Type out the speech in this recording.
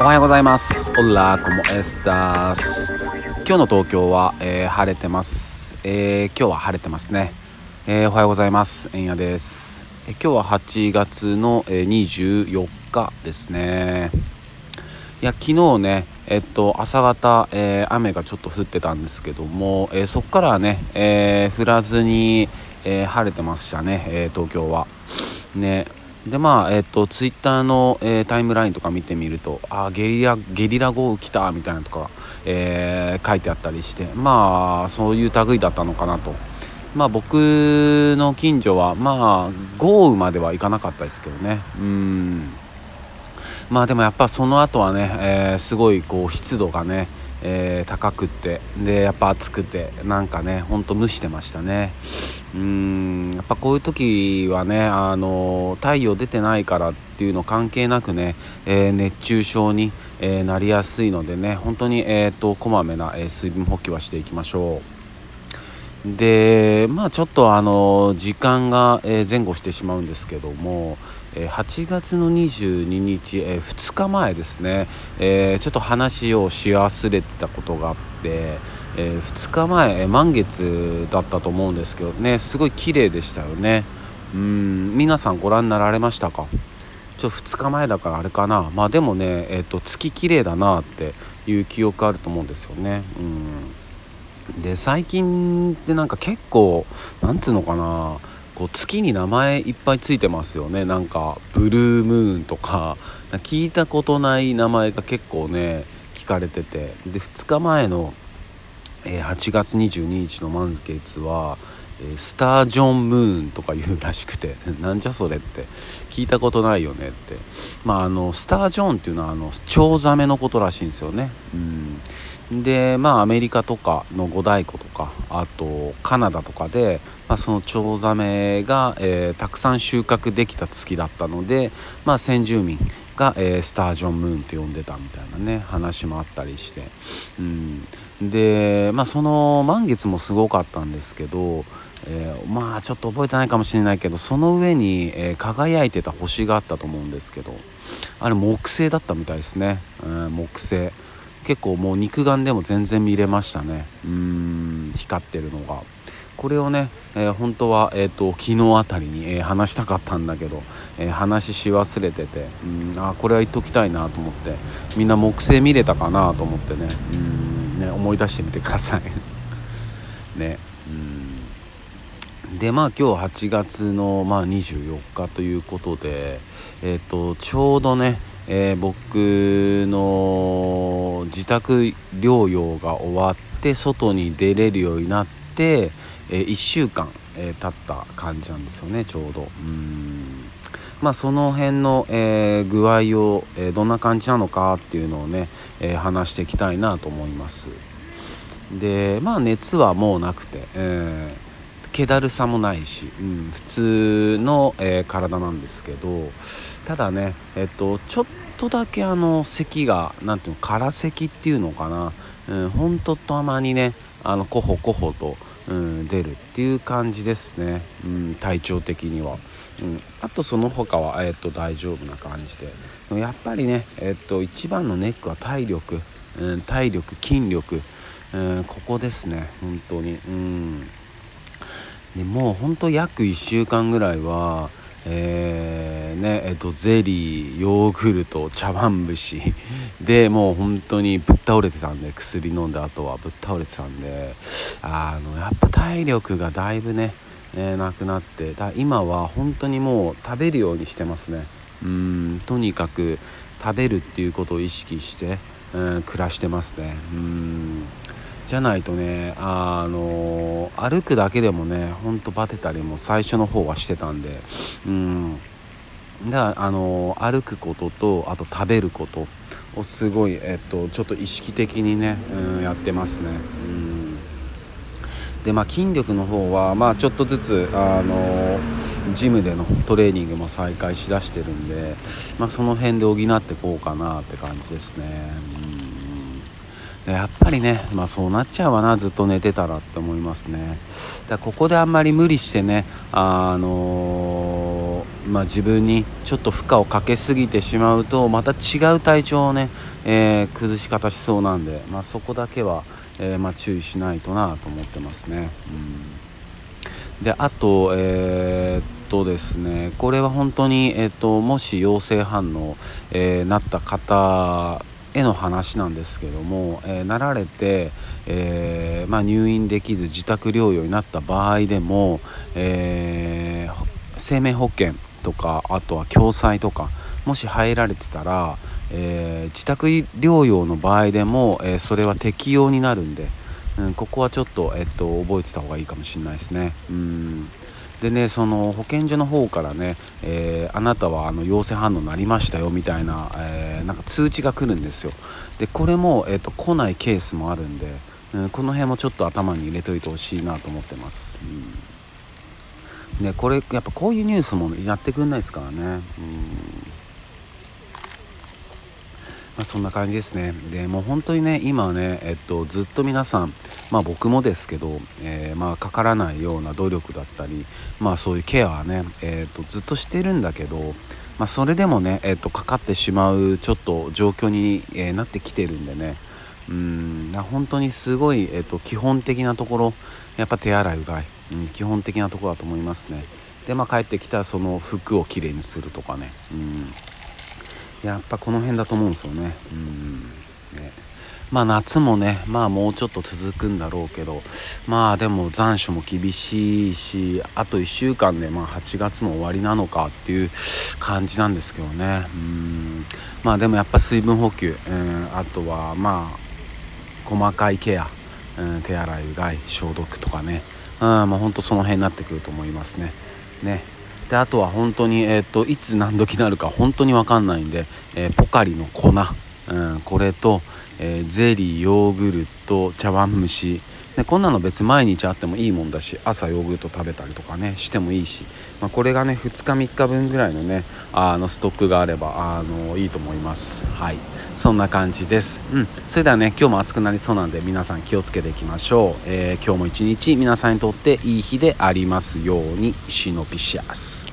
おはようございます。オラコモエスタス。今日の東京は、えー、晴れてます、えー、今日は晴れてますね、えー、おはようございます。えんやです、え今日は8月の、え24日ですね。いや昨日ねえっと朝方、え雨がちょっと降ってたんですけども、えそこからはね、え降らずに、え晴れてましたね、え東京は。ねでまあえっ、とツイッターの、えー、タイムラインとか見てみるとあゲリラゲリラ豪雨来たみたいなとか、えー、書いてあったりしてまあそういう類だったのかなと。まあ僕の近所はまあ豪雨まではいかなかったですけどね。うん。まあでもやっぱその後はね、え、すごいこう湿度がねえー、高くってでやっぱ暑くてなんかねほんと蒸してましたね。うんやっぱこういう時はねあの太陽出てないからっていうの関係なくね、えー、熱中症に、えー、なりやすいのでね本当にえっ、とこまめな、え水分補給はしていきましょう。でまあちょっとあの時間が、え前後してしまうんですけども8月の22日、え2日前ですね、えちょっと話をし忘れてたことがあって、え2日前満月だったと思うんですけどね。すごい綺麗でしたよね。うん皆さんご覧になられましたか？ちょ2日前だからあれかな。まあでもね、えーと、月綺麗だなっていう記憶あると思うんですよね。うん。で最近ってなんか結構なんつうのかな。こう月に名前いっぱいついてますよね。なんかブルームーンとか。聞いたことない名前が結構ね聞かれてて。で2日前の、えー、8月22日の満月は、えー、スタージョンムーンとか言うらしくて。なんじゃそれって。聞いたことないよねって。まああのスタージョンっていうのはあのチョウザメのことらしいんですよね。うん。でまあアメリカとかの五大湖とかあとカナダとかで、まあ、そのチョウザメが、えー、たくさん収穫できた月だったので、まあ、先住民が、えー、スタージョンムーンって呼んでたみたいなね話もあったりして、うん、で、まあ、その満月もすごかったんですけど、えー、まあちょっと覚えてないかもしれないけどその上に、え輝いてた星があったと思うんですけどあれ木星だったみたいですね、うん、木星。結構もう肉眼でも全然見れましたね。うん光ってるのが。これをね、えー、本当は、えーと、昨日あたりに、えー、話したかったんだけど、えー、話し忘れててうんあこれは言っときたいなと思ってみんな木星見れたかなと思ってね。うんね思い出してみてください。ねうん。でまあ今日8月の、まあ、24日ということで、えーとちょうどねえ、僕の自宅療養が終わって外に出れるようになって、えー、1週間、えー、経った感じなんですよねちょうど。うん。まあその辺の、えー、具合を、えどんな感じなのかっていうのをね、え話していきたいなと思います。でまあ熱はもうなくて、え気だるさもないし、うん、普通の、え体なんですけどただねえっとちょっととだけあの咳が何ていうの空咳っていうのかな、うん、ほんとたまにねあのコホコホと、うん、出るっていう感じですね、うん、体調的には、うん、あとその他は、えっと、大丈夫な感じで。やっぱりね、えっと、一番のネックは体力、うん、体力筋力、うん、ここですね本当に。うん。でもうほんと約1週間ぐらいはえー、ねえっと、ゼリーヨーグルト茶碗蒸し。でもう本当にぶっ倒れてたんで薬飲んだ後はぶっ倒れてたんで。あのやっぱ体力がだいぶね、えー、なくなって。だ今は本当にもう食べるようにしてますね。うんとにかく食べるっていうことを意識して、うん、暮らしてますね。うん。じゃないとねあの歩くだけでもねほんとバテたりも最初の方はしてたんで。うん。だからあの歩くこととあと食べることをすごい、えっと、ちょっと意識的にね、うん、やってますね。うんでまあ、筋力の方は、まあ、ちょっとずつあのジムでのトレーニングも再開しだしてるんで、まあ、その辺で補ってこうかなって感じですね。うんやっぱりね、まあ、そうなっちゃうわなずっと寝てたらって思いますねだここであんまり無理してねあのまあ、自分にちょっと負荷をかけすぎてしまうとまた違う体調をね、えー、崩し方しそうなんで、まあ、そこだけは、えー、まあ、注意しないとなと思ってますね。うん、であと、えーとですねこれは本当に、えーと、もし陽性反応、え、なった方への話なんですけども、えー、なられて、えー、まあ、入院できず自宅療養になった場合でも、え生命保険とかあとは共済とかもし入られてたら、え自宅療養の場合でも、えそれは適用になるんで、うん、ここはちょっと、えっと、覚えてた方がいいかもしれないですね。うん。でねその保健所の方からね、えー、あなたはあの陽性反応になりましたよみたいな,、えー、なんか通知が来るんですよ。でこれも、えーと、来ないケースもあるんで、うん、この辺もちょっと頭に入れといてほしいなと思ってます、うん、ねこれやっぱこういうニュースもやってくんないですからね。うん。まあ、そんな感じですね。でもう本当にね今はね、えっと、ずっと皆さんまあ僕もですけど、えー、まあかからないような努力だったりまあそういうケアはね、えー、とずっとしてるんだけど、まあ、それでもね、えー、とかかってしまうちょっと状況に、えー、なってきてるんでねうん。本当にすごい、えー、と基本的なところやっぱ手洗いうがい、うん、基本的なところだと思いますね。でまあ帰ってきたその服をきれいにするとかね。うん。やっぱこの辺だと思うんですよね。うん。ね。まあ夏もね、まあもうちょっと続くんだろうけど、まあでも残暑も厳しいし、あと1週間でまあ8月も終わりなのかっていう感じなんですけどね。うん。まあでもやっぱ水分補給、うん、あとはまあ細かいケア、うん、手洗いうがい、消毒とかね、うん、まあ本当その辺になってくると思いますね。ね。であとは本当に、えーと、いつ何時になるか本当に分かんないんで、えー、ポカリの粉、うん、これと、えー、ゼリーヨーグルト茶碗蒸しでこんなの別に毎日あってもいいもんだし朝ヨーグルト食べたりとかねしてもいいし、まあ、これがね2日3日分ぐらいのねあのストックがあればあのいいと思います。はい。そんな感じです。うん。それではね今日も暑くなりそうなんで皆さん気をつけていきましょう、えー、今日も一日皆さんにとっていい日でありますようにシノピシアス。